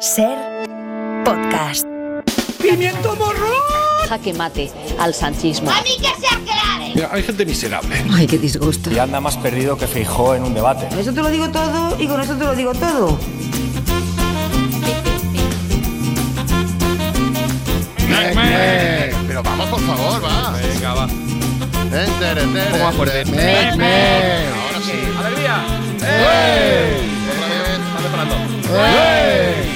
Ser podcast. ¡Pimiento morro! Jaque mate al sanchismo. ¡A mí que se aclare! Mira, hay gente miserable. Ay, qué disgusto. Y anda más perdido que Feijó en un debate. Con eso te lo digo todo y con eso te lo digo todo. Pero vamos, por favor, va. Venga, va. Enter, enter, ¿Cómo va fuerte? enter. Mec, mec. Ahora sí. ¡Alegría! Otra vez. Están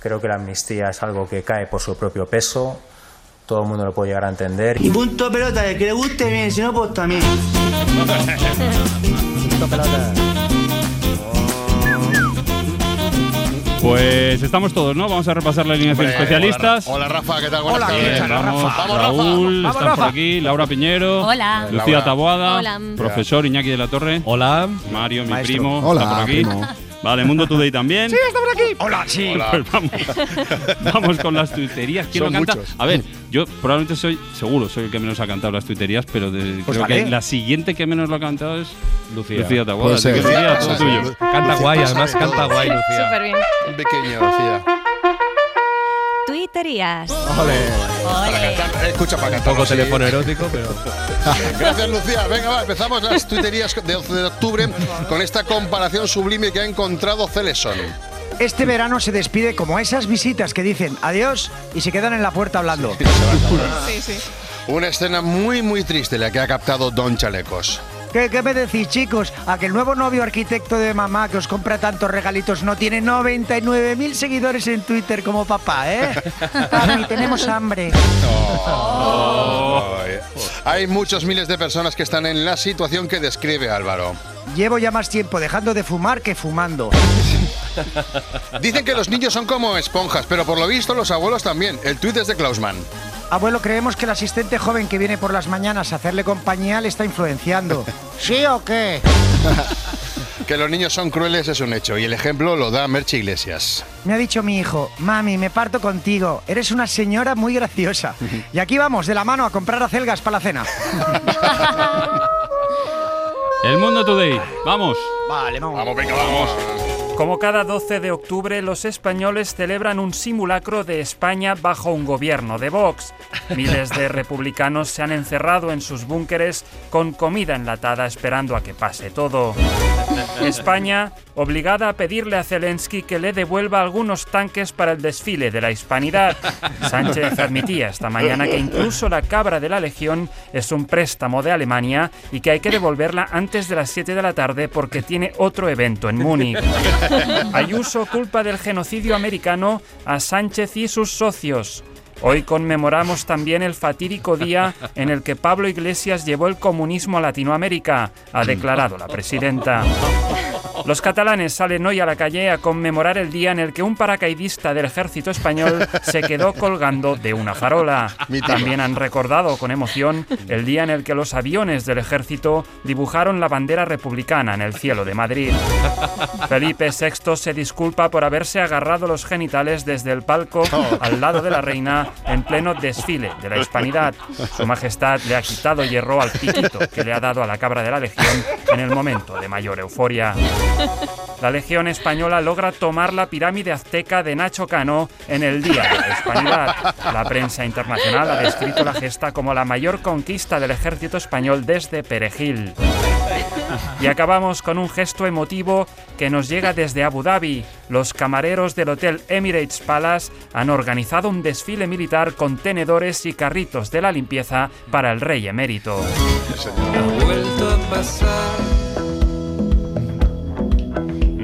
Creo que la amnistía es algo que cae por su propio peso. Todo el mundo lo puede llegar a entender. Y punto pelota, el que le guste bien, si no, pues también. Pues estamos todos, ¿no? Vamos a repasar la alineación de Hombre, especialistas. Hola, Hola, Rafa, ¿qué tal? Buenas Bien, tardes. vamos, Vamos, Raúl, Vamos, están por Rafa. aquí, Laura Piñero, Hola. Lucía Laura. Taboada, Hola. profesor Iñaki de la Torre, Hola. Mario, mi Maestro. primo, Hola, está por aquí. Vale, Mundo Today también. Hola, sí. Hola. Pues vamos, vamos con las tuiterías. ¿Quién Son lo canta? muchos. A ver, yo probablemente soy, seguro, soy el que menos ha cantado las tuiterías, pero de- Pues creo vale. que la siguiente que menos lo ha cantado es Lucía. Lucía Taboada. Lucía, todo Sí, sí. tuyo. Canta Lucía guay, además de canta guay, Lucía. Súper bien. Un pequeño, Lucía. Tuiterías. Para cantar, eh, escucha, para cantar. Poco sí. teléfono erótico, pero. Gracias, Lucía. Venga, va, empezamos las tuiterías de 11 de octubre con esta comparación sublime que ha encontrado Celeson. Este verano se despide como esas visitas que dicen adiós y se quedan en la puerta hablando. Una escena muy, muy triste la que ha captado Don Chalecos. ¿Qué, qué me decís, chicos? A que el nuevo novio arquitecto de mamá que os compra tantos regalitos no tiene 99.000 seguidores en Twitter como papá, ¿eh? Papi, tenemos hambre. Ay. Hay muchos miles de personas que están en la situación que describe Álvaro. Llevo ya más tiempo dejando de fumar que fumando. Dicen que los niños son como esponjas, pero por lo visto los abuelos también. El tuit es de Klausman. Abuelo, creemos que el asistente joven que viene por las mañanas a hacerle compañía le está influenciando. ¿Sí o qué? Que los niños son crueles es un hecho y el ejemplo lo da Merche Iglesias. Me ha dicho mi hijo, mami, me parto contigo. Eres una señora muy graciosa. Y aquí vamos, de la mano, a comprar acelgas para la cena. El Mundo Today, vamos. Vale, vamos. Vamos, venga, vamos. Como cada 12 de octubre, los españoles celebran un simulacro de España bajo un gobierno de Vox. Miles de republicanos se han encerrado en sus búnkeres con comida enlatada esperando a que pase todo. España, obligada a pedirle a Zelensky que le devuelva algunos tanques para el desfile de la hispanidad. Sánchez admitía esta mañana que incluso la cabra de la Legión es un préstamo de Alemania y que hay que devolverla antes de las 7 de la tarde porque tiene otro evento en Múnich. Ayuso culpa del genocidio americano a Sánchez y sus socios. Hoy conmemoramos también el fatídico día en el que Pablo Iglesias llevó el comunismo a Latinoamérica, ha declarado la presidenta. Los catalanes salen hoy a la calle a conmemorar el día en el que un paracaidista del ejército español se quedó colgando de una farola. También han recordado con emoción el día en el que los aviones del ejército dibujaron la bandera republicana en el cielo de Madrid. Felipe VI se disculpa por haberse agarrado los genitales desde el palco al lado de la reina en pleno desfile de la hispanidad. Su majestad le ha quitado hierro al piquito que le ha dado a la cabra de la legión en el momento de mayor euforia. La Legión Española logra tomar la pirámide azteca de Nacho Cano en el Día de la. La prensa internacional ha descrito la gesta como la mayor conquista del ejército español desde Perejil. Y acabamos con un gesto emotivo que nos llega desde Abu Dhabi. Los camareros del Hotel Emirates Palace han organizado un desfile militar con tenedores y carritos de la limpieza para el rey emérito.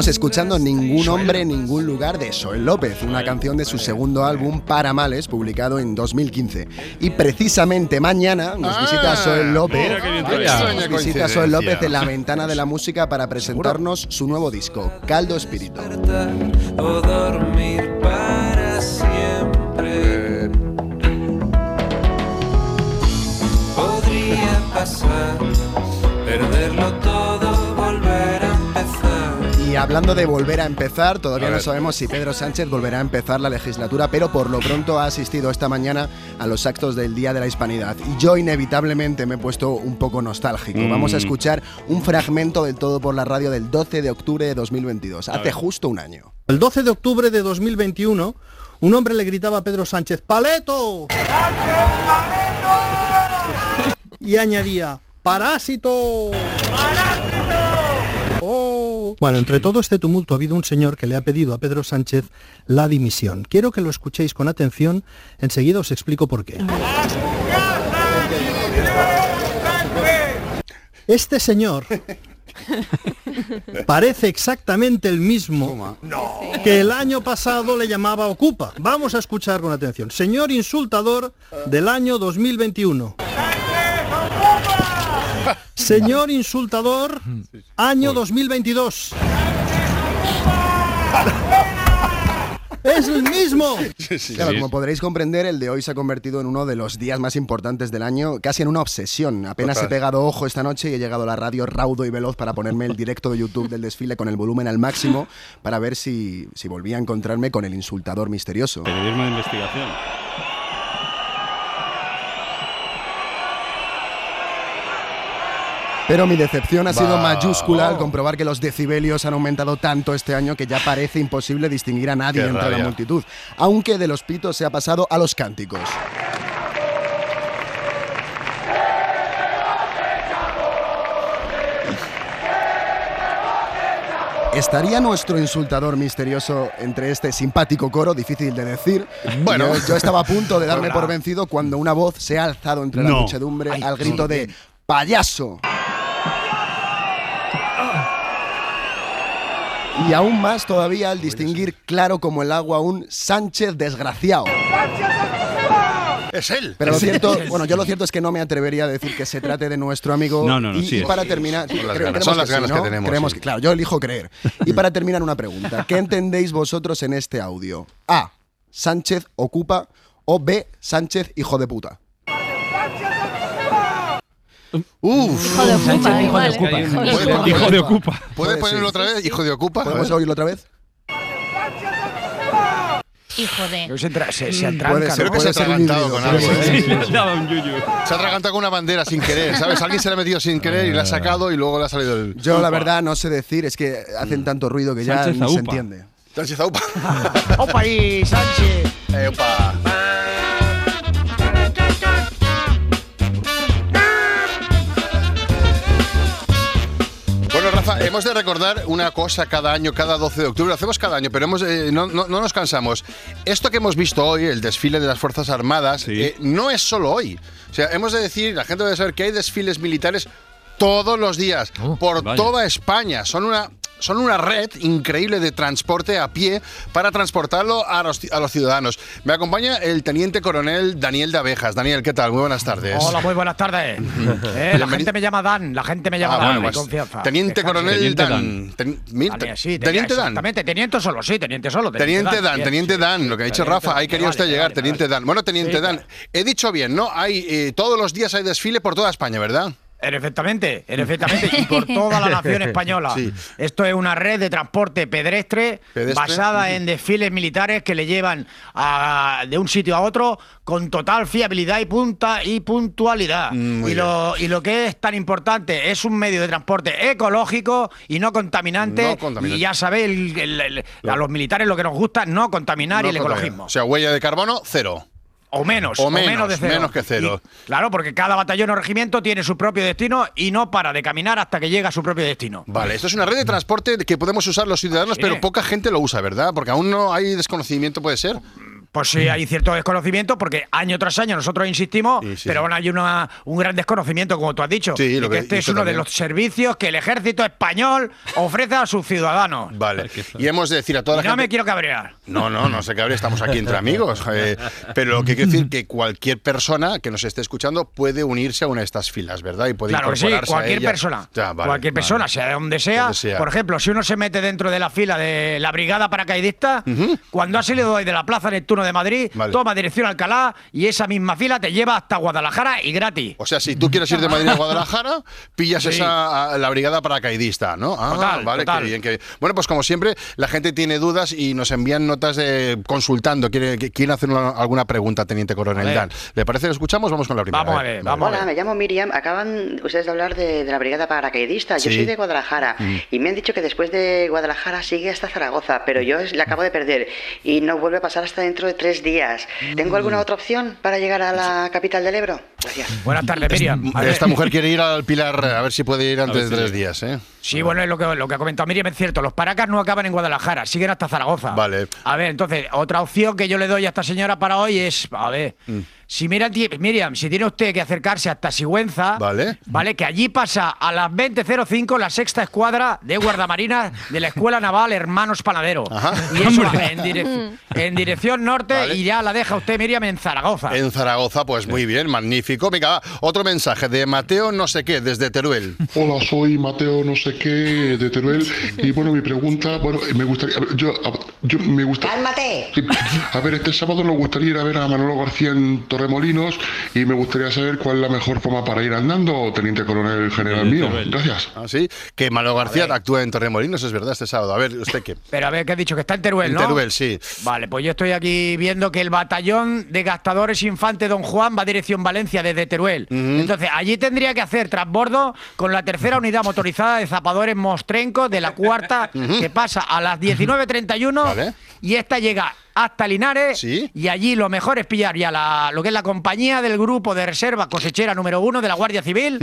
Estamos escuchando Ningún Hombre, Ningún Lugar de Soel López, una canción de su segundo álbum Para Males, publicado en 2015. Y precisamente mañana nos visita Soel López. Nos visita Soel López en la ventana de la música para presentarnos su nuevo disco, Caldo Espíritu. pasar. Para hablando de volver a empezar, todavía A no ver. sabemos si Pedro Sánchez volverá a empezar la legislatura, pero por lo pronto ha asistido esta mañana a los actos del Día de la Hispanidad. Y yo inevitablemente me he puesto un poco nostálgico. Mm. Vamos a escuchar un fragmento del todo por la radio del 12 de octubre de 2022, hace ver. justo un año. El 12 de octubre de 2021, un hombre le gritaba a Pedro Sánchez, ¡Paleto! Y añadía, ¡Parásito! ¡Oh! Bueno, entre todo este tumulto ha habido un señor que le ha pedido a Pedro Sánchez la dimisión. Quiero que lo escuchéis con atención, enseguida os explico por qué. Este señor parece exactamente el mismo que el año pasado le llamaba Ocupa. Vamos a escuchar con atención. Señor insultador del año 2021. Señor insultador, año 2022. ¡Es el mismo! Claro, como podréis comprender, el de hoy se ha convertido en uno de los días más importantes del año, casi en una obsesión. Apenas Total. he pegado ojo esta noche y he llegado a la radio raudo y veloz para ponerme el directo de YouTube del desfile con el volumen al máximo para ver si, si volvía a encontrarme con el insultador misterioso. Periodismo de investigación. Pero mi decepción ha sido mayúscula al comprobar que los decibelios han aumentado tanto este año que ya parece imposible distinguir a nadie Qué entre la multitud, aunque de los pitos se ha pasado a los cánticos. ¿Estaría nuestro insultador misterioso entre este simpático coro? Difícil de decir. Bueno. Yo, yo estaba a punto de darme por vencido cuando una voz se ha alzado entre la No. muchedumbre al grito de ¡Payaso! Y aún más todavía al distinguir claro como el agua un Sánchez desgraciado. Es él. Pero lo Es él. cierto, bueno, yo lo cierto es que no me atrevería a decir que se trate de nuestro amigo. No, no, no, y, sí y es. para terminar, Son las ganas, creemos son las sí, ganas ¿no? que tenemos, Creemos sí. que- claro, yo elijo creer. Y para terminar una pregunta, ¿qué entendéis vosotros en este audio? A. Sánchez ocupa o B. Sánchez hijo de puta. Uf. Hijo de ocupa, ¿eh? Hijo de ocupa. Hijo de Ocupa. ¿Puede Puede, ponerlo otra vez? Hijo de Ocupa. ¿Podemos oírlo otra vez? Hijo de. Se, entra- se, se Puede atranca, ser, ¿no? Creo que se ha atragantado con algo. ¿eh? Se ha atragantado con una bandera sin querer, ¿sabes? Alguien se la ha metido sin querer y la ha sacado y luego le ha salido el. Yo la verdad no sé decir, es que hacen tanto ruido que ya ni se Aupa. entiende. Sánchez Aupa. ¡Opa ahí, Sánchez! Epa. Hemos de recordar una cosa cada año, cada 12 de octubre. Lo hacemos cada año, pero hemos, eh, no, no- no nos cansamos. Esto que hemos visto hoy, el desfile de las Fuerzas Armadas, Sí. eh, no es solo hoy. O sea, hemos de decir, la gente debe saber que hay desfiles militares todos los días, por vaya. toda España. Son una, son una red increíble de transporte a pie para transportarlo a los, a los ciudadanos. Me acompaña el teniente coronel Daniel de Abejas. Daniel, ¿qué tal? Muy buenas tardes. Hola, muy buenas tardes. Eh, la gente me llama Dan, la gente me llama Ah, Dan, bueno, pues, confianza. Teniente Descanse. coronel Teniente Dan. Dan. Ten- mil- Vale, sí, tenía- teniente Dan. Exactamente, teniente solo, sí, teniente solo. Teniente Dan, Teniente sí, Dan, sí, lo que ha dicho teniente Rafa, ahí quería vale, usted vale, llegar, vale, Teniente vale. Dan. Bueno, Teniente Sí, Dan, he dicho bien, ¿no? Hay eh, todos los días hay desfile por toda España, ¿verdad? Perfectamente, perfectamente, y por toda la nación española. Sí. Esto es una red de transporte pedestre, Pedestre. basada en desfiles militares que le llevan a- de un sitio a otro con total fiabilidad y punta y puntualidad. Mm, y, lo, y lo que es tan importante es un medio de transporte ecológico y no contaminante. No contaminante. Y ya sabéis, el- el- el- a los militares lo que nos gusta es no contaminar y el ecologismo. O sea, huella de carbono, cero. O menos, O o menos, menos, de cero. menos que cero. Y, claro, porque cada batallón o regimiento tiene su propio destino y no para de caminar hasta que llega a su propio destino. Vale, esto es una red de transporte que podemos usar los ciudadanos, Sí. pero poca gente lo usa, ¿verdad? Porque aún no hay desconocimiento, puede ser. Pues sí, hay cierto desconocimiento porque año tras año nosotros insistimos, Sí, sí, pero aún hay una, un gran desconocimiento, como tú has dicho, Sí, de lo que que este es uno de los servicios que el ejército español ofrece a sus ciudadanos. Vale. Y hemos de decir a toda la no gente. me quiero cabrear. No, no, no sé qué estamos aquí entre amigos. eh, pero lo que quiero decir que cualquier persona que nos esté escuchando puede unirse a una de estas filas, ¿verdad? Y puede Claro que sí, cualquier persona. Ya, vale, cualquier vale. persona, sea de donde sea. Donde sea. Por ejemplo, si uno se mete dentro de la fila de la brigada paracaidista, cuando ha salido hoy de la plaza Neptuno 1 de Madrid, Vale. toma dirección a Alcalá y esa misma fila te lleva hasta Guadalajara y gratis. O sea, si tú quieres ir de Madrid a Guadalajara, pillas Sí. esa a la brigada paracaidista, ¿no? Ah, Total, vale, total. qué bien, qué bien. Bueno, pues como siempre, la gente tiene dudas y nos envían notas de consultando. Quiere, que- quieren hacer una- alguna pregunta, Teniente Coronel. Dan. ¿Le parece que escuchamos? Vamos con la primera. Vamos a ver, vamos a Hola, ver. me llamo Miriam. Acaban ustedes de hablar de, de la brigada paracaidista. Yo Sí. soy de Guadalajara Mm. y me han dicho que después de Guadalajara sigue hasta Zaragoza, pero yo la acabo de perder y no vuelve a pasar hasta dentro de tres días. ¿Tengo alguna Mm. otra opción para llegar a la capital del Ebro? Gracias. Buenas tardes, Miriam. A ver. Esta mujer quiere ir al Pilar, a ver si puede ir antes de tres días, ¿eh? Sí, bueno, es lo que, lo que ha comentado Miriam es cierto. Los paracas no acaban en Guadalajara, siguen hasta Zaragoza. Vale. A ver, entonces, otra opción que yo le doy a esta señora para hoy es, a ver, Mm. Si Miriam, Miriam, si tiene usted que acercarse hasta Sigüenza, Vale. vale, que allí pasa a las 20.05 la sexta escuadra de guardamarinas de la Escuela Naval Hermanos Panadero. Ajá. Y eso en, direc- en dirección norte Vale. y ya la deja usted, Miriam, en Zaragoza. En Zaragoza, pues muy bien, magnífico. Venga, va, otro mensaje de Mateo no sé qué, desde Teruel. Hola, soy Mateo no sé qué de Teruel y bueno, mi pregunta, bueno, me gustaría, a ver, yo, a- yo me gusta... ¡Cálmate! A ver, este sábado nos gustaría ir a ver a Manolo García en Torremolinos y me gustaría saber cuál es la mejor forma para ir andando, teniente coronel general mío. Gracias. Ah, sí, que Manolo García actúa en Torremolinos, es verdad, este sábado. A ver, ¿usted qué? Pero a ver, ¿qué has dicho? Que está en Teruel, En ¿no? Teruel, sí. Vale, pues yo estoy aquí viendo que el batallón de gastadores Infante Don Juan va dirección Valencia desde Teruel. Entonces, allí tendría que hacer transbordo con la tercera unidad motorizada de zapadores Mostrenco de la cuarta, que pasa a las 19.31 Vale. y esta llega hasta Linares Sí. y allí lo mejor es pillar ya la, lo que es la compañía del grupo de reserva cosechera número uno de la Guardia Civil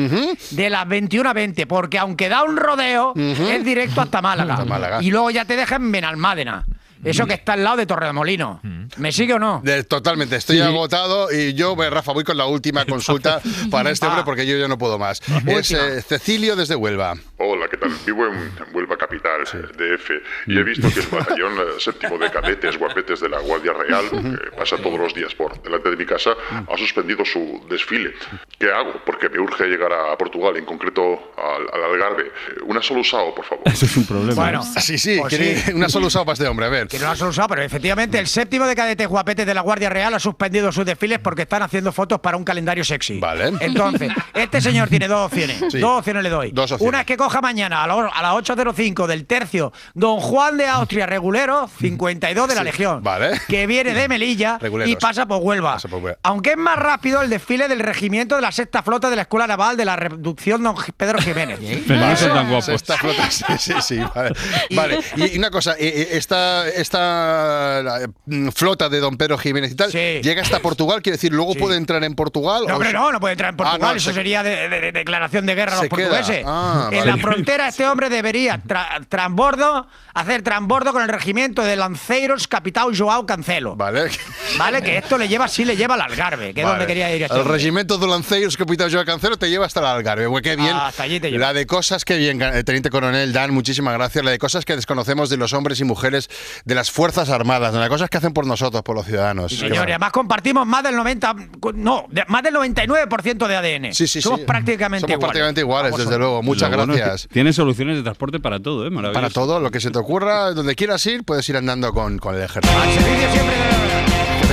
de las 21 a 20, porque aunque da un rodeo, es directo hasta Málaga. Hasta Málaga. Y luego ya te dejan en Benalmádena. Eso que está al lado de Torremolino. ¿Me sigue o no? De- totalmente, estoy agotado y yo, pues, Rafa, voy con la última consulta para este hombre porque yo ya no puedo más. Es eh, Cecilio desde Huelva. Hola, ¿qué tal? Vivo en, Huelva Capital, DF, y he visto que el batallón eh, séptimo de cadetes guapetes de la Guardia Real, que pasa todos los días por delante de mi casa, ha suspendido su desfile. ¿Qué hago? Porque me urge llegar a Portugal, en concreto al, al Algarve. Eh, Una solo usado, por favor. Eso es un problema. Bueno, Ah, sí, sí, Pues sí. una solo usado para este hombre, a ver. Que no lo has usado, pero efectivamente el séptimo de cadetes guapetes de la Guardia Real ha suspendido sus desfiles porque están haciendo fotos para un calendario sexy. Vale. Entonces, este señor tiene dos opciones. Sí. Dos opciones le doy. Dos opciones. Una es que coja mañana a, la- a las 8.05 del tercio Don Juan de Austria Regulero, 52 de la Sí, Legión. vale. Que viene de Melilla Reguleros. y pasa por Huelva. Pasa por Huelva. Aunque es más rápido el desfile del regimiento de la sexta flota de la Escuela Naval de la Reducción Don Pedro Jiménez. Pero no son tan guapos. Esta flota, sí, sí, sí, vale. Vale, y y una cosa, eh, eh, esta, esta la, mm, flota de don Pedro Jiménez y tal, Sí. llega hasta Portugal, quiere decir, luego puede entrar en Portugal. No, hombre, no, no puede entrar en Ah, Portugal. no, Eso se- sería de, de- de declaración de guerra a los portugueses. Ah, en vale. la frontera este hombre debería tra- transbordo, hacer transbordo con el regimiento de lanceiros Capitán Joao Cancelo. Vale. Vale, que esto le lleva, sí le lleva al Algarve, que es donde quería ir. este El hombre. regimiento de Lanceiros Capitán Joao Cancelo te lleva hasta el Algarve. Qué bien. Ah, hasta allí te lleva. La de cosas que bien, eh, Teniente Coronel Dan, muchísimas gracias. La de cosas que desconocemos de los hombres y mujeres de las Fuerzas Armadas, de las cosas que hacen por nosotros, por los ciudadanos. Sí, Qué señor, y maravilla. además compartimos más del 90, no, de- más del 99% de ADN. Sí, sí, Somos sí. prácticamente Somos iguales. prácticamente iguales, Vamos, desde luego. Muchas Lo bueno es que gracias. Tiene soluciones de transporte para todo, ¿eh? Maravilloso. Para todo, lo que se te ocurra, donde quieras ir, puedes ir andando con, con el ejército.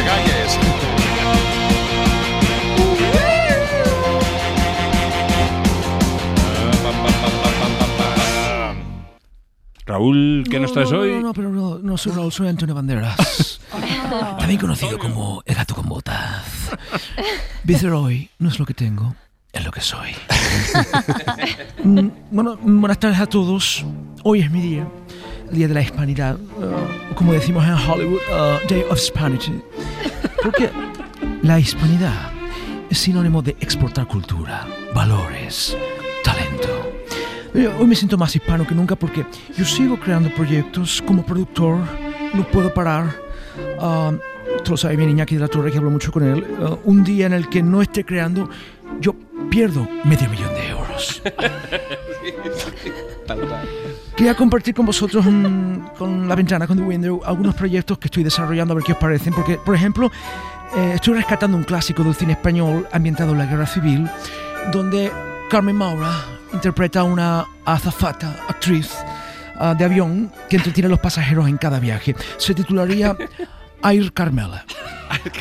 Calles. Raúl, ¿qué nos traes no, hoy? No, no, pero no, no soy Raúl, soy Antonio Banderas. También conocido como el gato con botas. Vivir hoy no es lo que tengo, es lo que soy. Mm, bueno, buenas tardes a todos. Hoy es mi día, día de la hispanidad, uh, como decimos en Hollywood, uh, Day of Hispanity. Porque la hispanidad es sinónimo de exportar cultura, valores, talento. Eh, Hoy me siento más hispano que nunca porque yo sigo creando proyectos como productor, no puedo parar. Ah, tú lo sabes bien, Iñaki de la Torre, que hablo mucho con él. Ah, un día en el que no esté creando, yo pierdo medio millón de euros. Quería compartir con vosotros mm, con la ventana, con The Window, algunos proyectos que estoy desarrollando a ver qué os parecen. Porque, por ejemplo, eh, estoy rescatando un clásico del cine español ambientado en la Guerra Civil, donde Carmen Maura interpreta a una azafata, actriz ah, de avión, que entretiene a los pasajeros en cada viaje. Se titularía Air Carmela.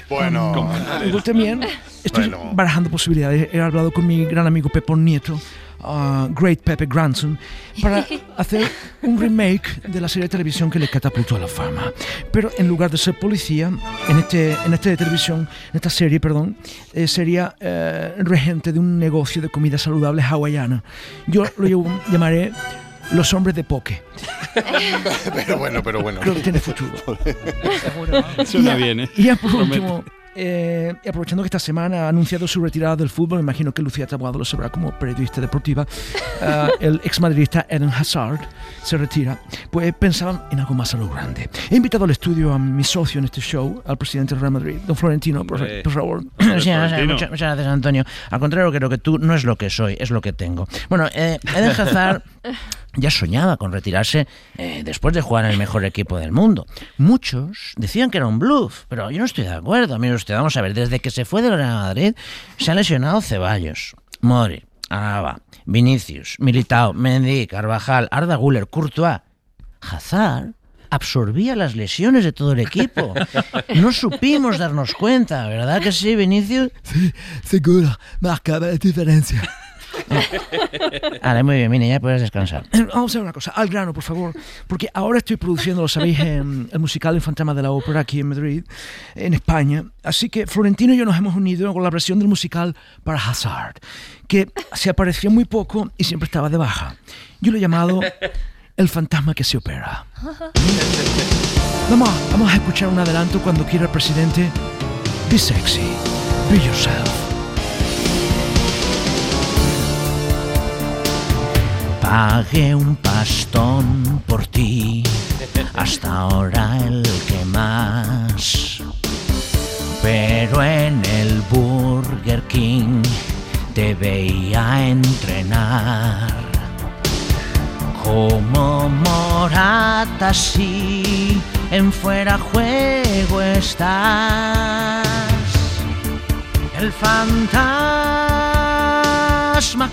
Bueno. Luego también estoy Bueno. barajando posibilidades. He hablado con mi gran amigo Pepón Nieto, uh, Great Pepe Grandson, para hacer un remake de la serie de televisión que le catapultó a la fama. Pero en lugar de ser policía, en este, en esta de televisión, en esta serie, perdón, eh, sería eh, regente de un negocio de comida saludable hawaiana. Yo lo llamaré Los Hombres de Poke. Pero bueno, pero bueno. Creo que tiene futuro. Suena Y- bien, ¿eh? Y ya por último, eh, aprovechando que esta semana ha anunciado su retirada del fútbol, me imagino que Lucía Taboado lo sabrá como periodista deportiva, eh, el exmadridista Eden Hazard se retira, pues pensaban en algo más a lo grande. He invitado al estudio a mi socio en este show, al presidente del Real Madrid, don Florentino, por, Hombre. por favor. Sí, muchas, muchas gracias, Antonio. Al contrario, creo que tú no es lo que soy, es lo que tengo. Bueno, eh, Eden Hazard ya soñaba con retirarse eh, después de jugar en el mejor equipo del mundo. Muchos decían que era un bluff, pero yo no estoy de acuerdo. Mire usted, vamos a ver, desde que se fue del Real Madrid se han lesionado Ceballos, Mori, Alaba, Vinicius, Militao, Mendy, Carvajal, Arda Güler, Courtois. Hazard absorbía las lesiones de todo el equipo. No supimos darnos cuenta, ¿verdad que sí, Vinicius? Sí, seguro, marcaba la diferencia. Vale, muy bien, mire, ya puedes descansar. Eh, Vamos a ver una cosa, al grano, por favor, porque ahora estoy produciendo, lo sabéis, en el musical El Fantasma de la Ópera aquí en Madrid, en España. Así que Florentino y yo nos hemos unido con la versión del musical para Hazard, que se apareció muy poco y siempre estaba de baja. Yo lo he llamado El Fantasma que se opera. Vamos, vamos a escuchar un adelanto cuando quiera el presidente. Be sexy, be yourself. Pagué un pastón por ti, hasta ahora el que más. Pero en el Burger King te veía entrenar. Como Morata, sí, en fuera juego estás. El fantasma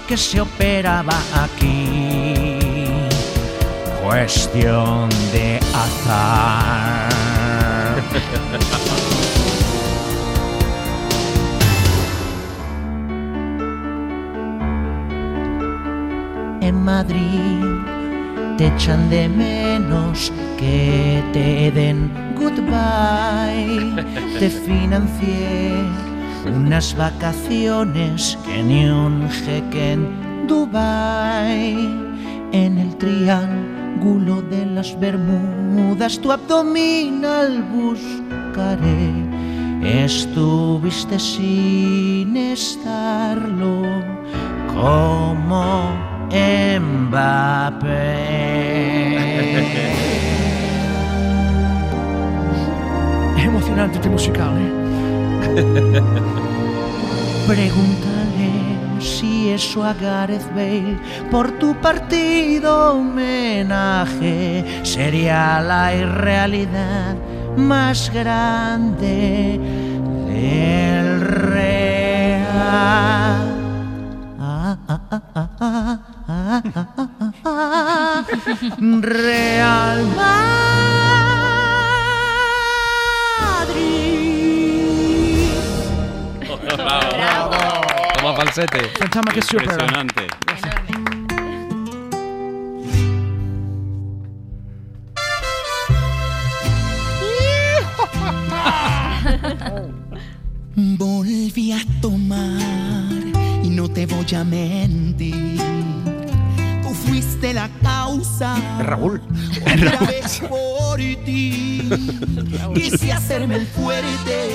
que se operaba aquí. Cuestión de azar. en Madrid te echan de menos que te den goodbye. Te financié unas vacaciones que ni un jeque en Dubai. En el triángulo de las Bermudas tu abdominal buscaré. Estuviste sin estarlo como Mbappé. Es emocionante este musical, ¿eh? Pregúntale si eso a Gareth Bale por tu partido homenaje sería la irrealidad más grande del real. Real. Bravo. Toma falsete. Impresionante. Volví a tomar y no te voy a mentir. Tú fuiste la causa. Raúl. Otra vez por ti. Quise hacerme el fuerte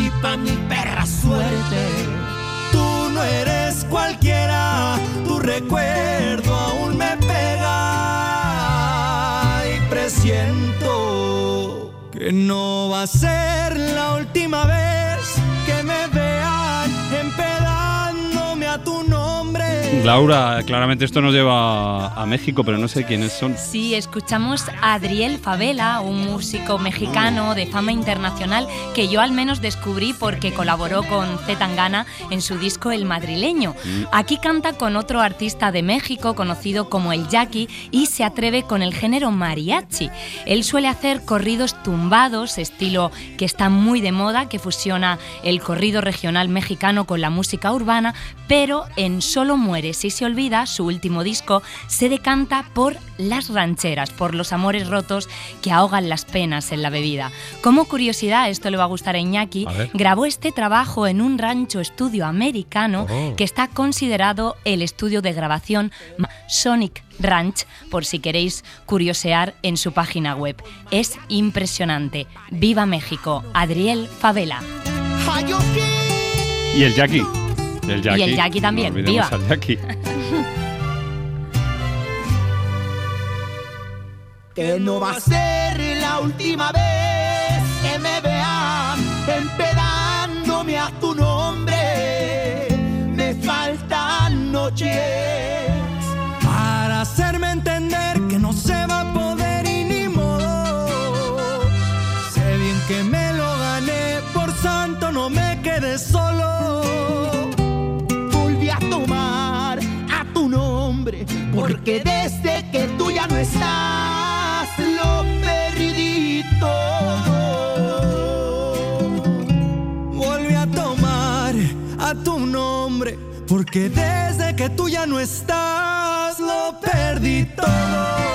y pa' mi perra suerte. Tú no eres cualquiera, tu recuerdo aún me pega y presiento que no va a ser la última vez Laura, claramente esto nos lleva a México, pero no sé quiénes son. Sí, escuchamos a Adriel Favela, un músico mexicano de fama internacional que yo al menos descubrí porque colaboró con Z Tangana en su disco El Madrileño. Aquí canta con otro artista de México conocido como el Jackie y se atreve con el género mariachi. Él suele hacer corridos tumbados, estilo que está muy de moda, que fusiona el corrido regional mexicano con la música urbana, pero en Solo muere si se olvida, su último disco, se decanta por las rancheras, por los amores rotos que ahogan las penas en la bebida. Como curiosidad, esto le va a gustar a Iñaki, A grabó este trabajo en un rancho estudio americano Oh. que está considerado el estudio de grabación Sonic Ranch, por si queréis curiosear en su página web. Es impresionante. ¡Viva México! Adriel Favela. Y el Jackie. El Jackie. Y el Jackie también, No viva. al Jackie. Que no va a ser la última vez que me vean empedándome a tu nombre. Me faltan noches porque desde que tú ya no estás, lo perdí todo. Volví a tomar a tu nombre, porque desde que tú ya no estás, lo perdí todo.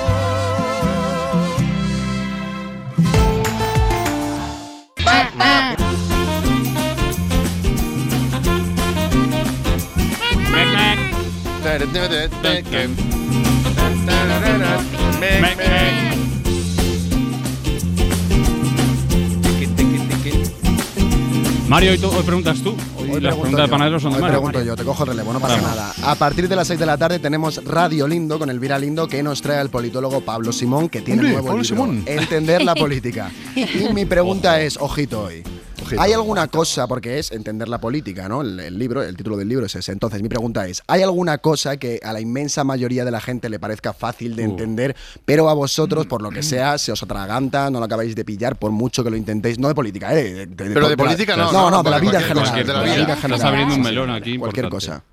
Mario, hoy, tú, hoy preguntas tú. Hoy, las pregunto preguntas de yo, panaderos son de hoy pregunto yo, te cojo el relevo, no pasa Vamos. nada. A partir de las 6 de la tarde tenemos Radio Lindo con Elvira Lindo que nos trae el politólogo Pablo Simón que tiene Hombre, nuevo Pablo libro, Simón. Entender la política. Y mi pregunta es, ojito hoy. Ojito. ¿Hay alguna cosa, porque es entender la política, ¿no? El, el libro, el título del libro es ese. Entonces, mi pregunta es, ¿hay alguna cosa que a la inmensa mayoría de la gente le parezca fácil de entender, pero a vosotros, por lo que sea, se os atraganta, no lo acabáis de pillar, por mucho que lo intentéis? No de política, ¿eh? De- de- de- Pero de política no, No, no, no, de la vida en general. De de vida. en Estás general. abriendo un Sí, melón sí, aquí Cualquier importante. cosa.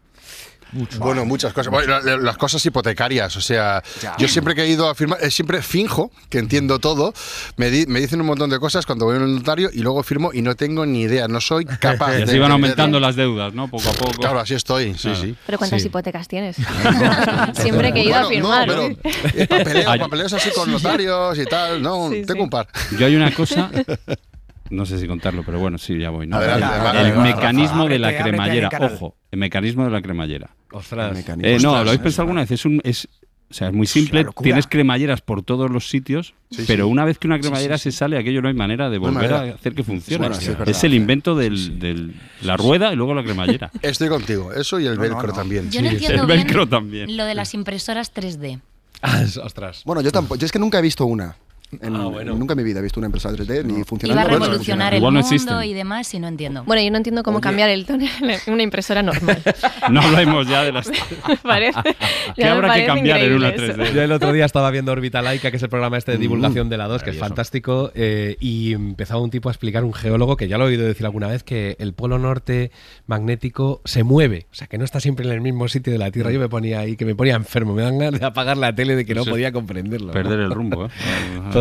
Bueno, muchas cosas. Bueno, la- las cosas hipotecarias. O sea, yo siempre que he ido a firmar, eh, siempre finjo que entiendo todo. Me, di- me dicen un montón de cosas cuando voy a un notario y luego firmo y no tengo ni idea. No soy capaz Y de. así van aumentando las deudas, ¿no? Poco a poco. Claro, así estoy. Sí, Claro. sí. Pero ¿cuántas Sí. hipotecas tienes? Siempre que he ido a Bueno, firmar. No, pero eh, papeleo, Ay- papeleos así con notarios y tal. No, Sí, tengo sí. un par. Yo hay una cosa, no sé si contarlo, pero bueno, sí, ya voy. ¿no? Adelante, el vale, el vale, mecanismo Rafa, de la cremallera, ojo, el mecanismo de la cremallera. Ostras. Eh, no, Ostras, ¿lo habéis pensado alguna vez? Es un, es, o sea, es muy simple, tienes cremalleras por todos los sitios, Sí, pero sí. una vez que una cremallera se sale, aquello no hay manera de volver manera. a hacer que funcione. Bueno, sí, es el invento del, del- la rueda y luego la cremallera. Estoy contigo. Eso y el No, velcro no. también. Yo no Sí, entiendo el bien velcro también. lo de las impresoras 3D. Ah, ostras. Bueno, yo tampoco. Yo es que nunca he visto una. En- Ah, bueno. Nunca en mi vida he visto una impresora 3D ni Iba funcionando. a Bueno, revolucionar el Igual no mundo existen. y demás y no entiendo. Bueno, yo no entiendo cómo Oye. cambiar el tono en una impresora normal. No hablamos ya de las... Parece, ¿Qué ya me habrá que cambiar en una increíble eso. 3D? Yo el otro día estaba viendo Orbita Laica, que es el programa este de divulgación de la 2, que es fantástico, eh, y empezaba un tipo a explicar, un geólogo, que ya lo he oído decir alguna vez, que el polo norte magnético se mueve, o sea, que no está siempre en el mismo sitio de la Tierra. Yo me ponía ahí, que me ponía enfermo, me dan ganas de apagar la tele de que no Eso es podía comprenderlo. ¿no? Perder el rumbo, ¿eh?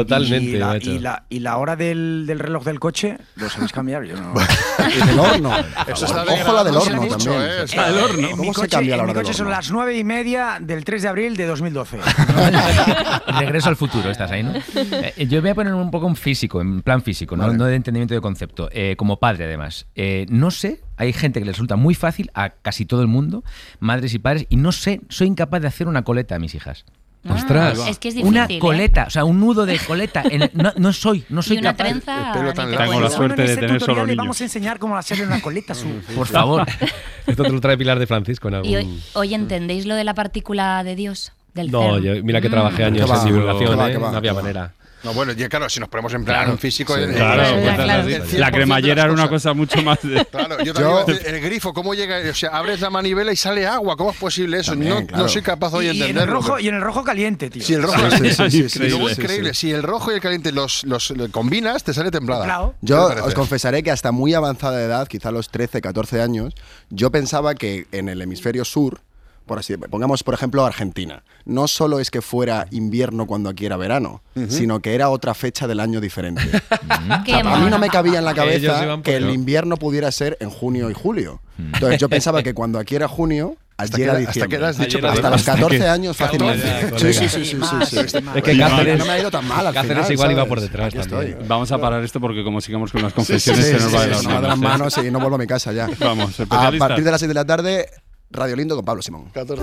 Totalmente, y, la, y, la, y la hora del, del reloj del coche, ¿lo sabéis cambiar? Yo no. Y del horno. Eso está Ojo la del horno mucho, también. ¿eh? Está- Eh, horno. En ¿Cómo mi se coche, cambia la mi hora del coche son las nueve y media del 3 de abril de 2012. Regreso al futuro, estás ahí, ¿no? Eh, yo voy a poner un poco en físico, en plan físico, no, Vale. no de entendimiento de concepto. Eh, como padre, además. Eh, no sé, hay gente que le resulta muy fácil a casi todo el mundo, madres y padres, y no sé, soy incapaz de hacer una coleta a mis hijas. Ostras. Es que es difícil. Una ¿eh? coleta, o sea, un nudo de coleta. en el- no, no soy, no soy Y una capaz. trenza. El pelo tan largo. Tengo la suerte en de este tener tutorial solo le niños. vamos a enseñar cómo hacerle una coleta su... Por favor. Esto te lo trae Pilar de Francisco en algún... Y hoy, hoy entendéis lo de la partícula de Dios, del No, yo, mira que Mm. trabajé años en divulgación, va, ¿eh? va, no había manera. No, bueno, ya claro, si nos ponemos en plan Claro. físico, Sí, el- claro, el- pues, el- la- el 100% la de cremallera era una cosa mucho más de... Claro, yo Yo- también el grifo, ¿cómo llega? O sea, abres la manivela y sale agua, ¿cómo es posible eso? También, no, claro. no soy capaz hoy de Y, y en el entenderlo. rojo, pero- y en el rojo caliente, tío. Si el rojo Sí, sí, sí, sí, sí, sí, increíble, si el rojo y el caliente los, los, los combinas, te sale templada. ¿Qué Yo os confesaré que hasta muy avanzada edad, quizá a los 13, 14 años, yo pensaba que en el hemisferio sur, por así pongamos por ejemplo Argentina, no solo es que fuera invierno cuando aquí era verano, sino que era otra fecha del año diferente. Qué a mí no me cabía en la cabeza que el invierno pudiera ser en junio y julio. Entonces yo pensaba que cuando aquí era junio, ¿Hasta allí qué era edad- hasta has dicho, Hasta los Hasta 14 que- años fácilmente. Sí, sí, sí, sí, sí, sí. Es que Cáceres- no me ha ido tan mal al Cáceres final, igual iba por detrás Aquí también. estoy. Vamos a parar esto porque como sigamos con las Sí, sí, confesiones sí, se nos sí, va sí, de las se nos va de las manos. y no vuelvo a mi casa ya. Vamos, A partir de las 6 de la tarde, Radio Lindo con Pablo Simón. 14.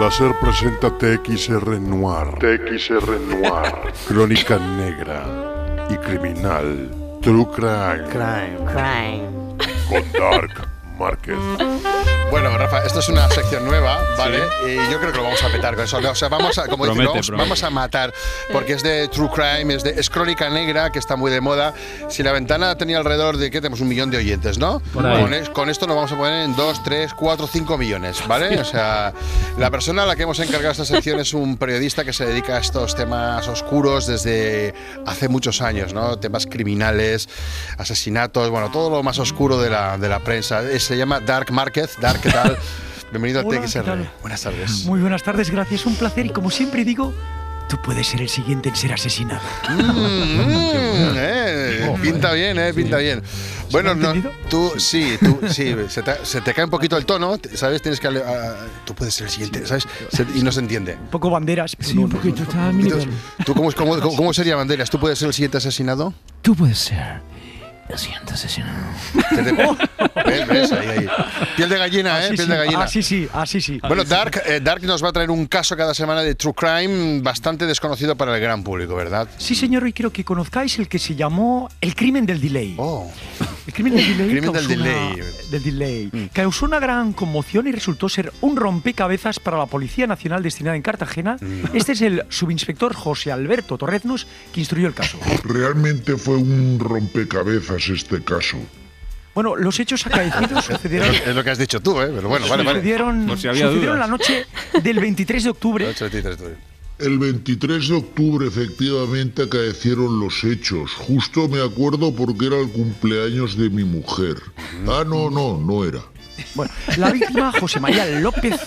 Láser presenta TXR Noir. TXR Noir. Crónica negra y criminal. True Crime. Crime. Crime. Con Dark Márquez. Bueno, Rafa, esto es una sección nueva, ¿vale? Y yo creo que lo vamos a petar con eso. O sea, vamos a, como Promete, vamos, promete. vamos a matar, porque es de True Crime, es, de, es crónica negra, que está muy de moda. Si la ventana tenía alrededor de, ¿qué tenemos? Un millón de oyentes, ¿no? Con, es- con esto nos vamos a poner en 2, 3, 4, 5 millones, ¿vale? O sea, la persona a la que hemos encargado esta sección es un periodista que se dedica a estos temas oscuros desde hace muchos años, ¿no? Temas criminales, asesinatos, bueno, todo lo más oscuro de la, de la prensa. Eh, Se llama Dark Márquez. Dark, ¿qué tal? Bienvenido Hola, a ¿qué TXR. Buenas tardes. Muy buenas tardes, gracias. Un placer y como siempre digo, tú puedes ser el siguiente en ser asesinado. Mm, mm, eh, pinta bien, eh, pinta bien. Bueno, no, tú sí, tú sí, se te, se te cae un poquito el tono, ¿sabes? Tienes que ah, tú puedes ser el siguiente, ¿sabes? Se- y no se entiende. Un poco banderas. pero Sí, no, un poquito, no, no. está a mi Entonces. ¿Tú cómo, cómo, cómo- cómo sería Banderas? ¿Tú puedes ser el siguiente asesinado? Tú puedes ser asesino. ¿Qué te- ¿Ves? ¿Ves? Ahí, ahí. Piel de gallina, ¿eh? Así Piel sí, de gallina. así sí, así sí. Bueno, Dark, eh, Dark nos va a traer un caso cada semana de True Crime bastante desconocido para el gran público, ¿verdad? Sí, señor, hoy quiero que conozcáis el que se llamó el crimen del delay. Oh. El crimen del delay, Crimen del causó una- delay. del delay. Causó una gran conmoción y resultó ser un rompecabezas para la Policía Nacional destinada en Cartagena. Este es el subinspector José Alberto Torreznos que instruyó el caso. Realmente fue un rompecabezas este caso. Bueno, los hechos acaecidos sucedieron, Es, es lo que has dicho tú, ¿eh? Pero bueno, vale, vale. sucedieron, Por si había sucedieron la noche del 23 de octubre. 8.23 tú. El 23 de octubre efectivamente acaecieron los hechos. Justo me acuerdo porque era el cumpleaños de mi mujer. Ah, no, no, no era. Bueno, la víctima, José María López.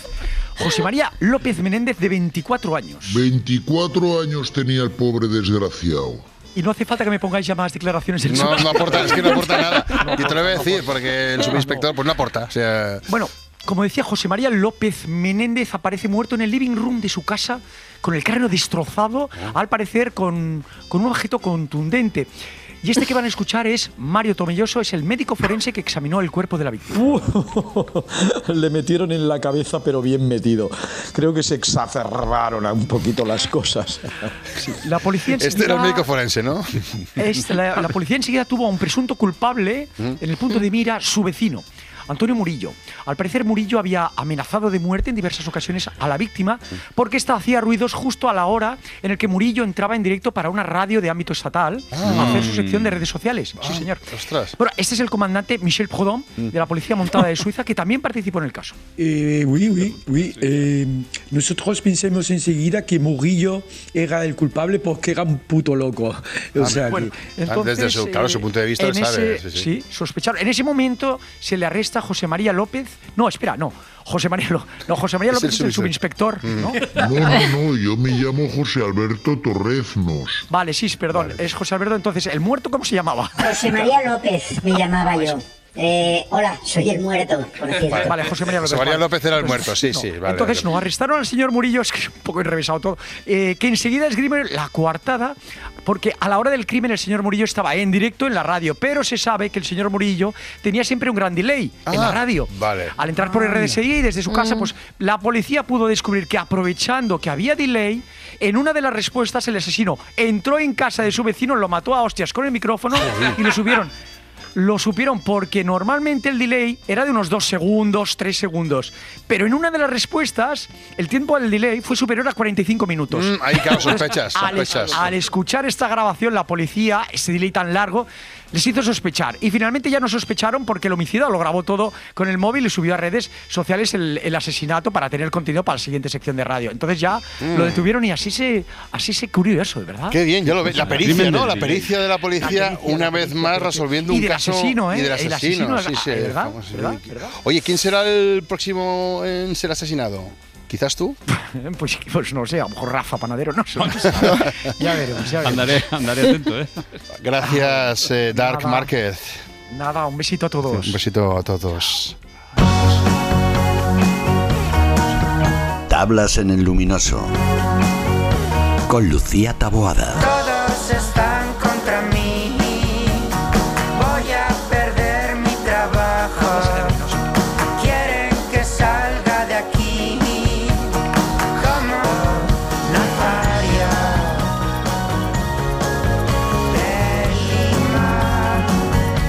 José María López Menéndez, de 24 años. 24 años tenía el pobre desgraciado. Y no hace falta que me pongáis ya más declaraciones del No, no aporta, es que no aporta nada. Y te lo voy a decir, porque el subinspector pues no aporta. O sea, Bueno, como decía José María López Menéndez, aparece muerto en el living room de su casa con el cráneo destrozado, al parecer con, con un objeto contundente. Y este que van a escuchar es Mario Tomelloso, es el médico forense que examinó el cuerpo de la víctima. Le metieron en la cabeza, pero bien metido. Creo que se exacerbaron un poquito las cosas. La policía este era el médico forense, ¿no? Este, la, la policía enseguida tuvo a un presunto culpable en el punto de mira, su vecino. Antonio Murillo. Al parecer Murillo había amenazado de muerte en diversas ocasiones a la víctima porque ésta hacía ruidos justo a la hora en el que Murillo entraba en directo para una radio de ámbito estatal a hacer su sección de redes sociales. Sí, señor. Ostras. Bueno, este es el comandante Michel Proudhon de la Policía Montada de Suiza que también participó en el caso. Eh, oui, oui, oui. Eh, nosotros pensamos enseguida que Murillo era el culpable porque era un puto loco. O sea, Bueno, que- entonces, Desde su, claro, eh, su punto de vista, en él sabe. ese- sí, sí. sospecharon. En ese momento se le arresta José María López. No, espera, no. José María, Lo- no, José María Es el López es el subinspector, ¿no? No, no, no, yo me llamo José Alberto Torreznos. Vale, sí, perdón, es José Alberto. Entonces, ¿el muerto cómo se llamaba? José María López me llamaba yo. Eh, hola, soy el muerto, por. Vale, vale, José María López. José María. López era el Entonces, muerto, sí, no. sí. Vale, Entonces, vale. no, arrestaron al señor Murillo, es que es un poco enrevesado todo, eh, que enseguida esgrime la coartada, porque a la hora del crimen el señor Murillo estaba en directo en la radio, pero se sabe que el señor Murillo tenía siempre un gran delay en la Ah, radio. Vale. Al entrar por RDSI y desde su casa, Mm. pues la policía pudo descubrir que aprovechando que había delay, en una de las respuestas el asesino entró en casa de su vecino, lo mató a hostias con el micrófono y lo subieron. Lo supieron porque normalmente el delay era de unos dos segundos, tres segundos. Pero en una de las respuestas, el tiempo del delay fue superior a 45 minutos. Mm, ahí, claro, sospechas, Al, sospechas. al escuchar esta grabación, la policía, ese delay tan largo, les hizo sospechar. Y finalmente ya no sospecharon porque el homicida lo grabó todo con el móvil y subió a redes sociales el, el asesinato para tener contenido para la siguiente sección de radio. Entonces ya Mm. lo detuvieron y así se, así se curioso, de verdad. Qué bien, ya lo ves. La pericia, ¿no? La pericia de la policía, La pericia, una vez pericia, más resolviendo Y un del caso. asesino, ¿eh? Y del El asesino, asesino, sí, sí. ¿verdad? famoso, ¿verdad? sí. ¿verdad? Oye, ¿quién será el próximo en ser asesinado? ¿Quizás tú? Pues, pues no sé, a lo mejor Rafa Panadero, no sé. ya veremos, ya veremos. Andaré, andaré atento, ¿eh? Gracias, eh, Dark Nada. Márquez. Nada, un besito a todos. Un besito a todos. Tablas en el luminoso. Con Lucía Taboada. Todos están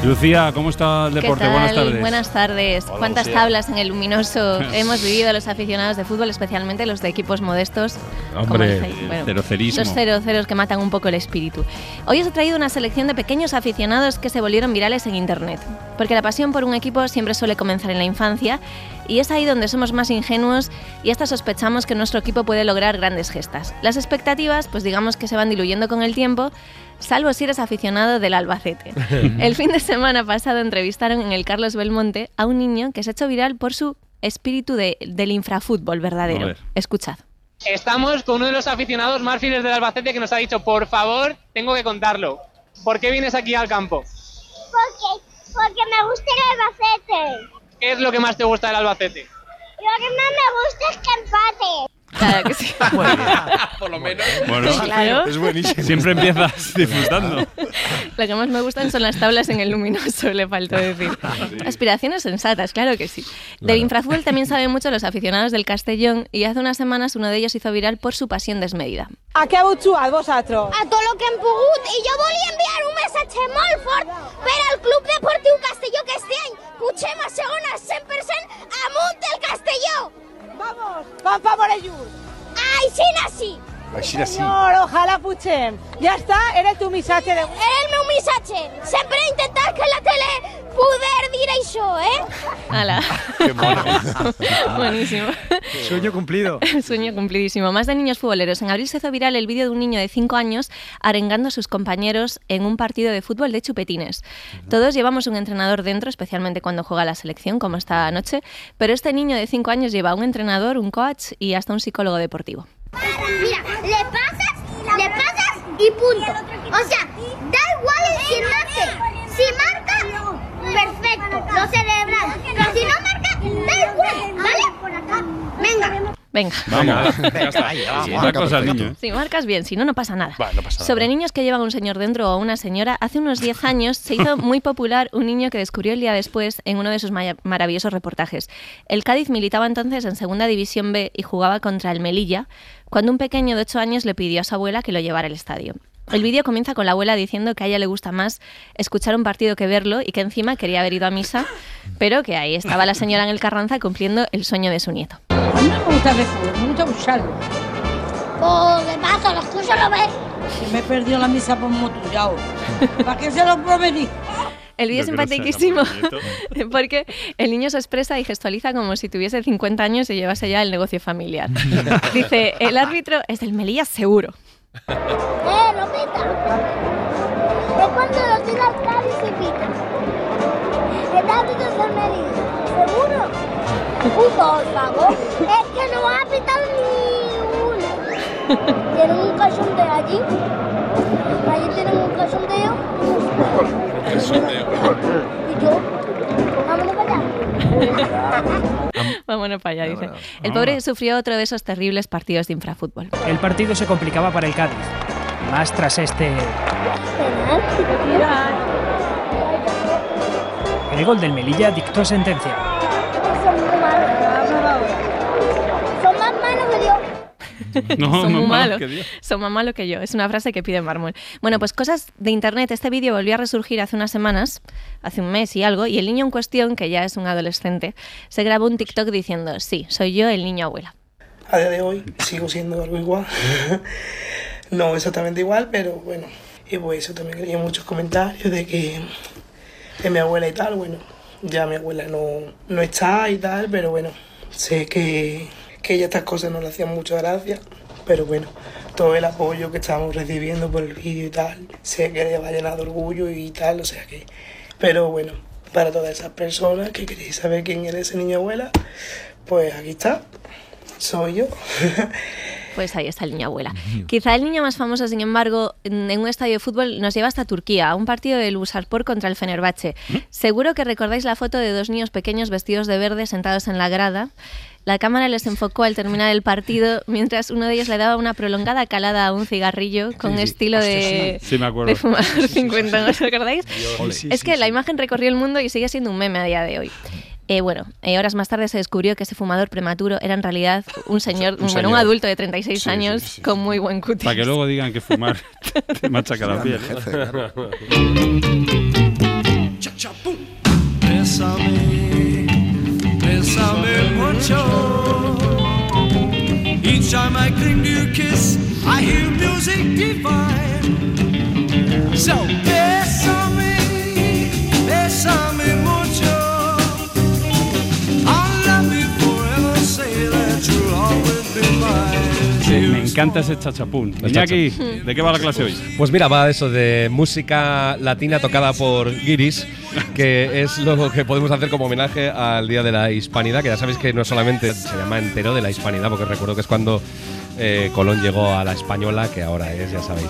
Lucía, ¿cómo está el ¿Qué deporte? tal? Buenas tardes. Buenas tardes. Hola, ¿Cuántas Lucía. tablas en el luminoso hemos vivido los aficionados de fútbol, especialmente los de equipos modestos? Hombre, bueno, cerocerismo. Los cero ceros que matan un poco el espíritu. Hoy os he traído una selección de pequeños aficionados que se volvieron virales en internet. Porque la pasión por un equipo siempre suele comenzar en la infancia y es ahí donde somos más ingenuos y hasta sospechamos que nuestro equipo puede lograr grandes gestas. Las expectativas, pues digamos que se van diluyendo con el tiempo, salvo si eres aficionado del Albacete. El fin de semana pasado entrevistaron en el Carlos Belmonte a un niño que se ha hecho viral por su espíritu de- del infrafútbol verdadero. ver. Escuchad. Estamos con uno de los aficionados más fieles del Albacete que nos ha dicho, por favor, tengo que contarlo. ¿Por qué vienes aquí al campo? Porque, porque me gusta el Albacete. ¿Qué es lo que más te gusta del Albacete? Lo que más me gusta es que empate. Claro que sí. Por lo menos. Bueno, Claro. Es buenísimo. Siempre empiezas disfrutando. Lo que más me gustan son las tablas en el luminoso, le faltó decir. Aspiraciones sensatas, claro que sí. Del infrafútbol también saben mucho los aficionados del Castellón y hace unas semanas uno de ellos hizo viral por su pasión desmedida. A què heu jugat vosaltres? A tot el que hem pogut i jo volia enviar un missatge molt fort per al Club Deportiu Castelló que este any pugem a segona 100% amunt del Castelló. Vamos, van favor ells. Aixina sí. Així sí. Senyor, ojalà pugem. Ja està, era el teu missatge de... Era el meu missatge. Sempre he intentat que la tele poder dir això, eh? ¡Hala! Qué mono. Buenísimo. Sueño cumplido. Sueño cumplidísimo. Más de niños futboleros. En abril se hizo viral el vídeo de un niño de 5 años arengando a sus compañeros en un partido de fútbol de chupetines. Todos llevamos un entrenador dentro, especialmente cuando juega la selección, como esta noche, pero este niño de 5 años lleva un entrenador, un coach y hasta un psicólogo deportivo. Mira, le pasas, le pasas y punto. O sea, da igual el si marque. Si marca, perfecto, lo celebramos. Pero si no marca, da igual, ¿vale? Venga. Venga. Vamos, ya está. Sí, al niño. ¿eh? Si marcas bien, si no, no pasa nada. no pasa Sobre niños que llevan un señor dentro o una señora, hace unos 10 años se hizo muy popular un niño que descubrió el día después en uno de sus maravillosos reportajes. El Cádiz militaba entonces en Segunda División B y jugaba contra el Melilla, cuando un pequeño de 8 años le pidió a su abuela que lo llevara al estadio. El vídeo comienza con la abuela diciendo que a ella le gusta más escuchar un partido que verlo y que encima quería haber ido a misa, pero que ahí estaba la señora en el Carranza cumpliendo el sueño de su nieto. A mí no me gusta ver fútbol, me gusta buscarlo. Oh, ¿qué pasa? ¿Las cosas lo ves? Que me he perdido la misa por moturado. ¿Para qué se lo prometí? El vídeo es simpaticísimo porque el niño se expresa y gestualiza como si tuviese 50 años y llevase ya el negocio familiar. Dice, el árbitro es del Melilla seguro. Eh, no pita. Es cuando lo tira al carro y se pita. El árbitro es el Melilla. ¿Seguro? Puto, pago. Es que no ha pitado ni uno. Tienen un cachondeo allí. Allí tienen un cachondeo. Y yo, vámonos para allá. Vámonos para allá, dice. El pobre sufrió otro de esos terribles partidos de infrafútbol. El partido se complicaba para el Cádiz. Más tras este. El gol del Melilla dictó sentencia. No, Son más muy malos. Son más malos que yo. Es una frase que pide mármol. Bueno, pues cosas de internet. Este vídeo volvió a resurgir hace unas semanas, hace un mes y algo, y el niño en cuestión, que ya es un adolescente, se grabó un TikTok diciendo, sí, soy yo el niño abuela. A día de hoy sigo siendo algo igual. no exactamente igual, pero bueno. Y pues eso también leí muchos comentarios de que de mi abuela y tal. Bueno, ya mi abuela no, no está y tal, pero bueno, sé que, que ella estas cosas no le hacían mucha gracia. Pero bueno, todo el apoyo que estamos recibiendo por el vídeo y tal, sé que le va a llenar de orgullo y tal, o sea que... Pero bueno, para todas esas personas que queréis saber quién era ese niño abuela, pues aquí está, soy yo. Pues ahí está el niño abuela. Quizá el niño más famoso, sin embargo, en en un estadio de fútbol nos lleva hasta Turquía, a un partido del Bursaspor contra el Fenerbahce. Seguro que recordáis la foto de dos niños pequeños vestidos de verde sentados en la grada. La cámara les enfocó al terminar el partido mientras uno de ellos le daba una prolongada calada a un cigarrillo con Sí, sí. estilo Hostia, de, sí. Sí, me acuerdo. de fumador 50, ¿no os acordáis? Sí, es sí, que sí, la sí. imagen recorrió el mundo y sigue siendo un meme a día de hoy. Eh, bueno, eh, horas más tarde se descubrió que ese fumador prematuro era en realidad un señor, Un bueno, un adulto de 36 Sí, años sí, sí. con muy buen cutis. Para que luego digan que fumar te machaca la piel. Bésame, mucho. Each time I cling to your kiss, I hear music divine. So bésame, encanta ese chachapún. Iñaki, ¿de qué va la clase hoy? Pues mira, va eso de música latina tocada por guiris, que es lo que podemos hacer como homenaje al Día de la Hispanidad, que ya sabéis que no solamente se llama entero de la Hispanidad, porque recuerdo que es cuando eh, Colón llegó a la Española, que ahora es, ya sabéis.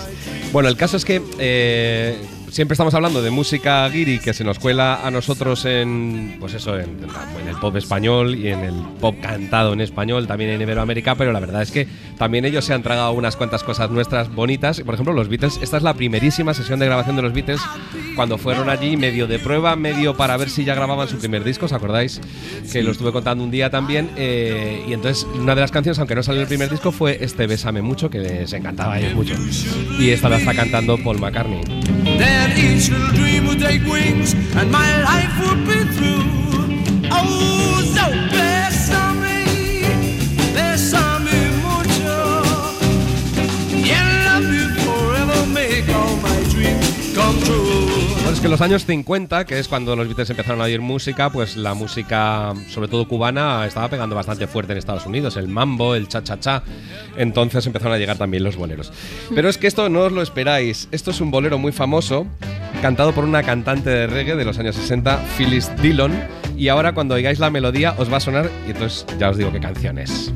Bueno, el caso es que eh, siempre estamos hablando de música guiri que se nos cuela a nosotros en, pues eso, en, en el pop español y en el pop cantado en español, también en Iberoamérica, pero la verdad es que también ellos se han tragado unas cuantas cosas nuestras bonitas. Por ejemplo, los Beatles, esta es la primerísima sesión de grabación de los Beatles cuando fueron allí medio de prueba, medio para ver si ya grababan su primer disco, ¿os acordáis? Que lo estuve contando un día también. eh, y entonces una de las canciones, aunque no salió el primer disco, fue este Bésame mucho, que les encantaba a ellos mucho. Y esta la está cantando Paul McCartney. Then each little dream would take wings and my life would en los años 50, que es cuando los Beatles empezaron a oír música, pues la música, sobre todo cubana, estaba pegando bastante fuerte en Estados Unidos, el mambo, el cha-cha-cha. Entonces empezaron a llegar también los boleros. Pero es que esto no os lo esperáis. Esto es un bolero muy famoso, cantado por una cantante de reggae de los años 60, Phyllis Dillon. Y ahora cuando oigáis la melodía os va a sonar y entonces ya os digo qué canción es.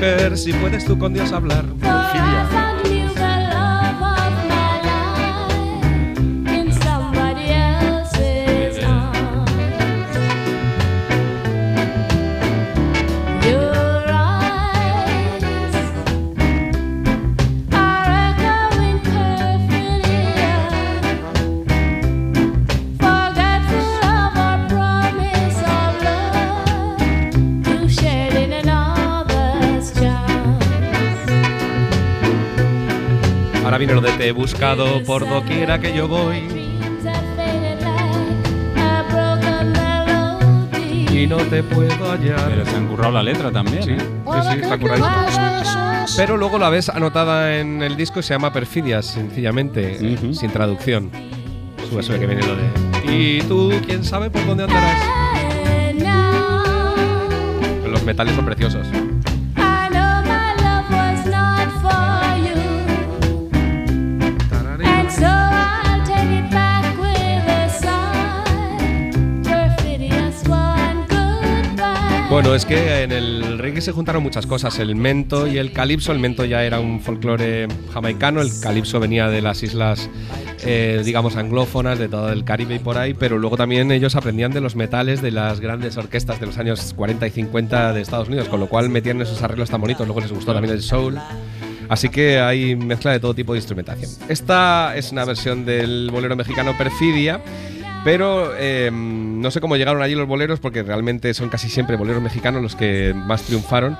Mujer, si puedes tú con Dios hablar. Ahora viene lo de te he buscado por doquiera que yo voy. Y no te puedo hallar. Pero se han currado la letra también. Sí, ¿eh? sí, sí, está curradísimo. Pero luego la ves anotada en el disco y se llama Perfidias, sencillamente, eh, sin traducción. Sube, sube que viene lo de. Y tú, quién sabe por dónde andarás. Los metales son preciosos. Bueno, es que en el reggae se juntaron muchas cosas, el mento y el calipso. El mento ya era un folclore jamaicano, el calipso venía de las islas, eh, digamos, anglófonas, de todo el Caribe y por ahí, pero luego también ellos aprendían de los metales de las grandes orquestas de los años 40 y 50 de Estados Unidos, con lo cual metían esos arreglos tan bonitos. Luego les gustó también el soul. Así que hay mezcla de todo tipo de instrumentación. Esta es una versión del bolero mexicano Perfidia. Pero eh, no sé cómo llegaron allí los boleros, porque realmente son casi siempre boleros mexicanos los que más triunfaron.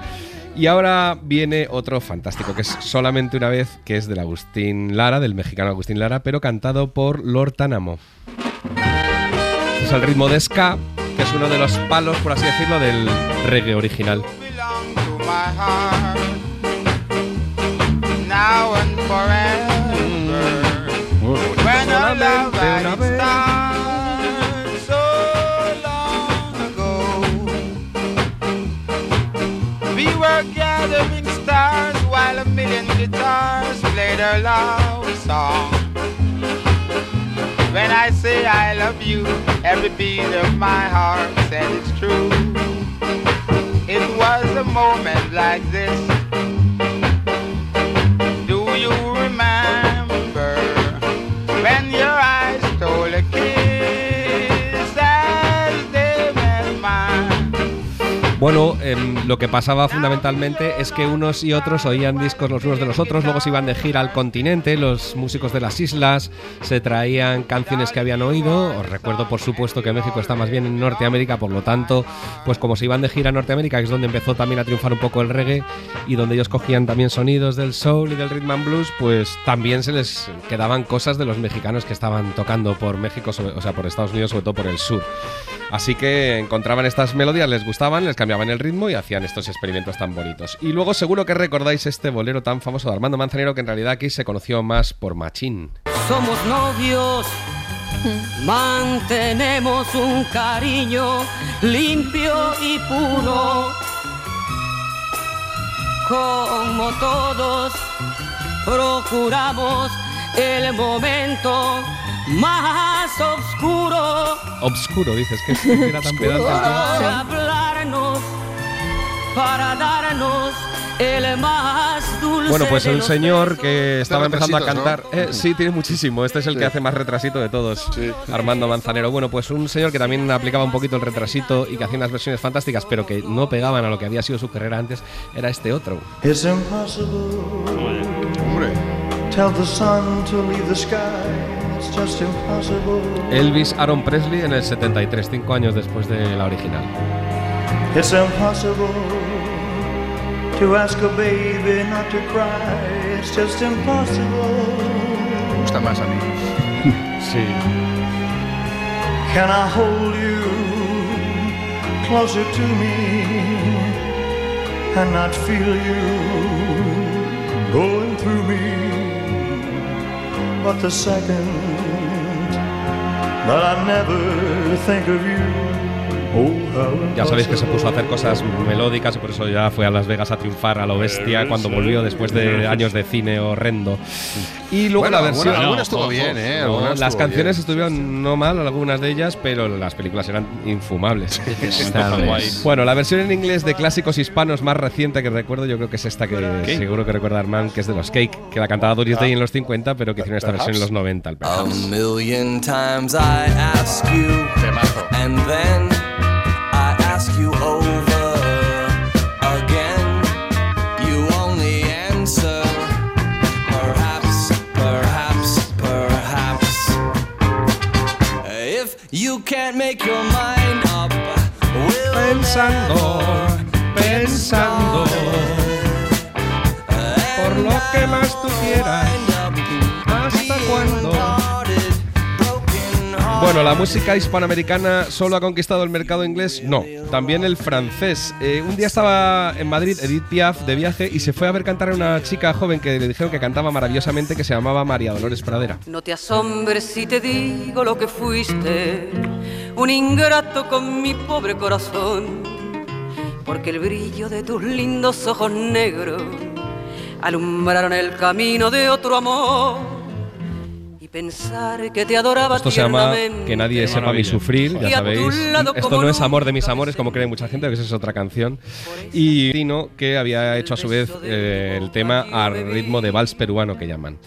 Y ahora viene otro fantástico, que es solamente una vez, que es del Agustín Lara, del mexicano Agustín Lara, pero cantado por Lord Tánamo. Es el ritmo de ska, que es uno de los palos, por así decirlo, del reggae original. to gathering stars while a million guitars played our love song. When I say I love you, every beat of my heart said it's true. It was a moment like this. Do you remember when your eyes stole a kiss as they met mine? Bueno, em, lo que pasaba fundamentalmente es que unos y otros oían discos los unos de los otros, luego se iban de gira al continente, los músicos de las islas se traían canciones que habían oído. Os recuerdo, por supuesto, que México está más bien en Norteamérica, por lo tanto, pues como se iban de gira a Norteamérica, que es donde empezó también a triunfar un poco el reggae y donde ellos cogían también sonidos del soul y del rhythm and blues, pues también se les quedaban cosas de los mexicanos que estaban tocando por México, o sea, por Estados Unidos, sobre todo por el sur. Así que encontraban estas melodías, les gustaban, les cambiaban el ritmo y hacían estos experimentos tan bonitos. Y luego seguro que recordáis este bolero tan famoso de Armando Manzanero que en realidad aquí se conoció más por Machín. Somos novios, mantenemos un cariño limpio y puro. Como todos, procuramos el momento más oscuro. Obscuro, dices, que, era tan pedante. hablarnos, para darnos el más dulce Bueno, pues los señor que estaba empezando a cantar. ¿no? Eh, sí, tiene muchísimo. Este es el Sí. que hace más retrasito de todos, Armando Manzanero. Bueno, pues un señor que también aplicaba un poquito el retrasito y que hacía unas versiones fantásticas, pero que no pegaban a lo que había sido su carrera antes, era este otro. It's impossible. Tell the sun to leave the sky. It's just impossible. Elvis Aaron Presley en el 73, cinco años después de la original. It's impossible to ask a baby not to cry. It's just impossible. Me gusta más a mí. sí. Can I hold you closer to me and not feel you going through me? But the second that I never think of you, Ya sabéis que se puso a hacer cosas melódicas y por eso ya fue a Las Vegas a triunfar a lo bestia cuando volvió después de años de cine horrendo. Y luego Bueno, la alguna- versión. alguna estuvo bien, ¿eh? No, Alguna las estuvo canciones bien. estuvieron no mal, algunas de ellas, pero las películas eran infumables. Bueno, la versión en inglés de clásicos hispanos más reciente que recuerdo, yo creo que es esta que ¿Qué? seguro que recuerda Armand, que es de los Cake, que la cantaba Doris Day en los 50, pero que hicieron esta versión en los 90. el A million times I ask you, and then can't make your mind up, we'll Pensando, pensando, por lo que más tú quieras, Bueno, la música hispanoamericana solo ha conquistado el mercado inglés, no, también el francés. Eh, un día estaba en Madrid Edith Piaf de viaje y se fue a ver cantar a una chica joven que le dijeron que cantaba maravillosamente que se llamaba María Dolores Pradera. No te asombres si te digo lo que fuiste, un ingrato con mi pobre corazón, porque el brillo de tus lindos ojos negros alumbraron el camino de otro amor. Pensar que te adoraba Esto se llama. Que nadie sepa mi sufrir, ya sabéis. Esto no es amor de mis amores, como cree mucha gente, que esa es otra canción. Y Tino, que había hecho a su vez eh, el tema a ritmo de vals peruano que llaman.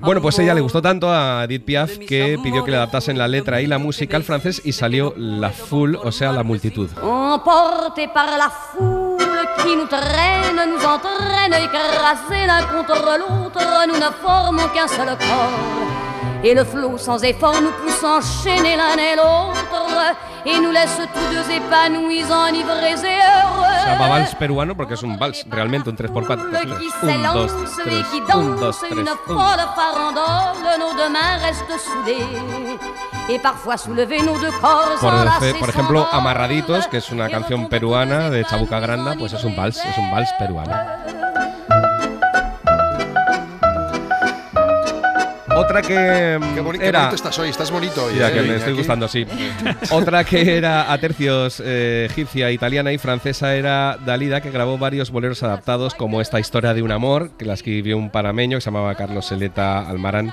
Bueno, pues ella le gustó tanto a Edith Piaf que pidió que le adaptasen la letra y la música al francés y salió la full, o sea, la multitud. Emportés par la foule qui nous traîne, nous entraîne, écrasés l'un contre l'autre, nous ne formons qu'un seul corps. Et le flot sans effort nous pousse s'enchaîner l'un et l'autre et nous laisse tous deux épanouis, enivrés et heureux. Se llama vals peruano porque es un vals, realmente un 3x4. qui Un, dos, tres, un, dos, danse tres, une un. folle farandole, nos deux mains restent soudées et parfois soulevés nos deux corps Por, enlacés por ejemplo, Amarraditos, que es una canción peruana de Chabuca Granda, pues es un vals, es un vals peruano. Otra que Qué, boni- qué era bonito estás hoy, estás bonito hoy. Ya, eh, que me estoy gustando, sí. Otra que era a tercios eh, egipcia, italiana y francesa era Dalida, que grabó varios boleros adaptados, como esta historia de un amor, que la escribió un panameño que se llamaba Carlos Seleta Almarán.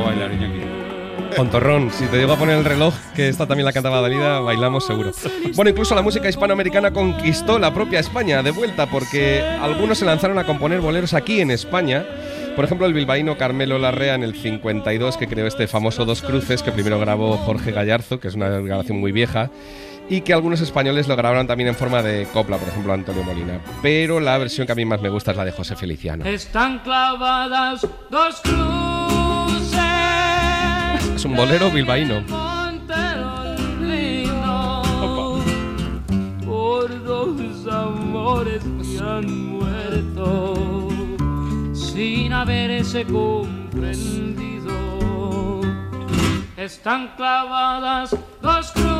a bailar, Iñaki. Contorrón, si te digo a poner el reloj, que esta también la cantaba Dalida, bailamos seguro. Bueno, incluso la música hispanoamericana conquistó la propia España de vuelta, porque algunos se lanzaron a componer boleros aquí en España. Por ejemplo, el bilbaíno Carmelo Larrea en el 52, que creó este famoso Dos Cruces, que primero grabó Jorge Gallarzo, que es una grabación muy vieja, y que algunos españoles lo grabaron también en forma de copla, por ejemplo Antonio Molina. Pero la versión que a mí más me gusta es la de José Feliciano. Están clavadas dos cruces Es un bolero bilbaíno. por dos amores que han muerto sin haberse comprendido. Están clavadas dos cruces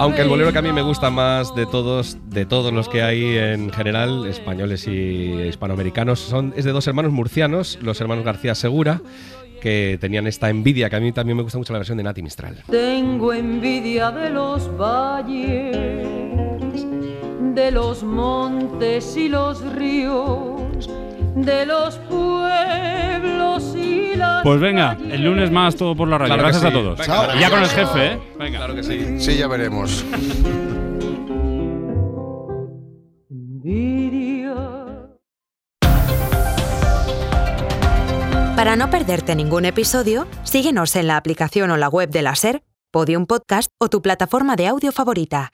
Aunque el bolero que a mí me gusta más de todos, de todos los que hay en general, españoles y hispanoamericanos, son, es de dos hermanos murcianos, los hermanos García Segura, que tenían esta envidia, que a mí también me gusta mucho la versión de Nati Mistral. Tengo envidia de los valles, de los montes y los ríos, de los pueblos y las Pues venga, el lunes más todo por la radio. Claro Gracias a todos. Venga, y ya con el jefe, ¿eh? Venga. Claro que sí. Sí, ya veremos. Para no perderte ningún episodio, síguenos en la aplicación o la web de la SER, Podium Podcast o tu plataforma de audio favorita.